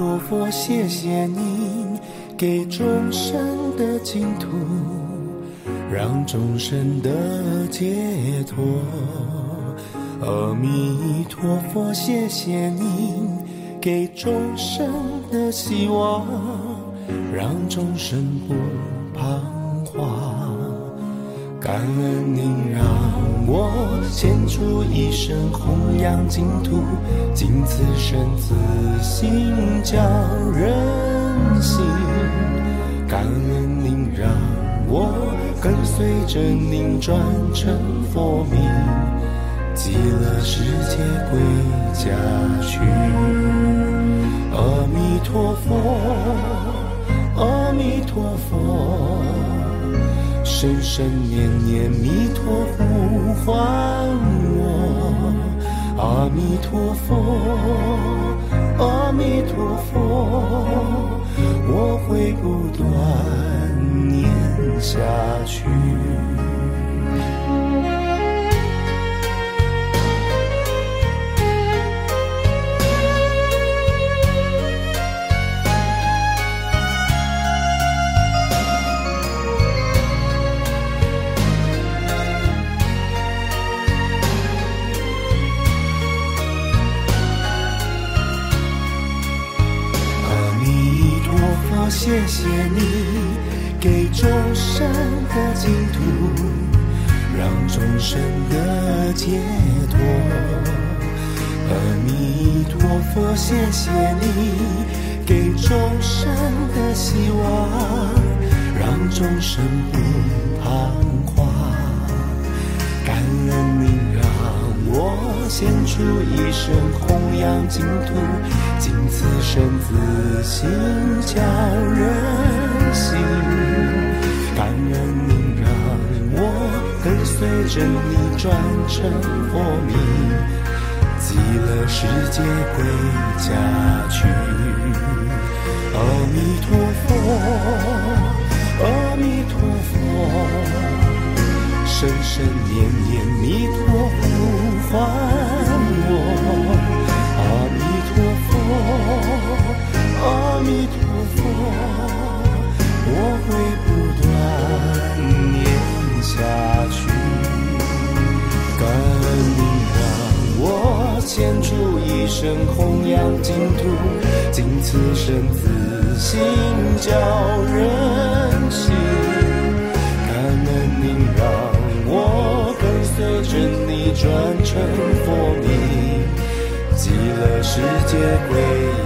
陀佛谢谢您给众生的净土，让众生得解脱。阿弥陀佛，谢谢您给众生的希望，让众生不彷徨。感恩您让我献出一生弘扬净土，尽此生自心教人心。感恩您让我跟随着您转成佛名，极乐世界归家去。阿弥陀佛，阿弥陀佛。深深念念弥陀呼唤我，阿弥陀佛，阿弥陀佛，我会不断念下去。谢谢你给众生的净土，让众生得解脱。阿弥陀佛，谢谢你给众生的希望，让众生不彷徨。感恩你献出一生弘扬净土，尽此生自信教人心。感恩您让我跟随着你转成佛名，极乐世界归家去。阿弥陀佛，阿弥陀佛。生生年年弥陀佛唤我，阿弥陀佛，阿弥陀佛，我会不断念下去。感恩您让我献出一生弘扬净土，尽此生自信教人成佛名，极乐世界归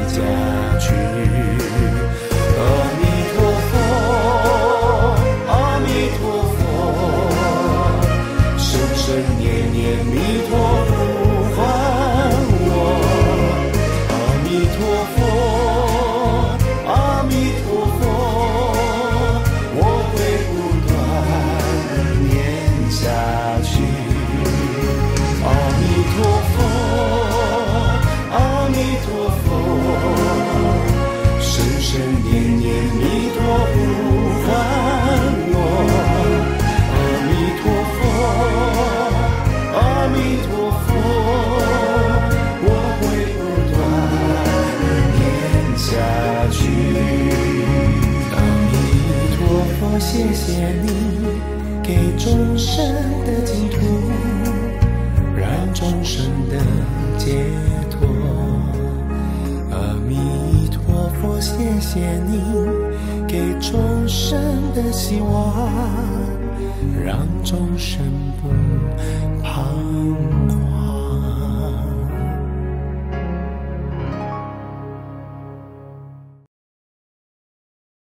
家去。众生的净土，让众生得解脱。阿弥陀佛，谢谢你给众生的希望，让众生不。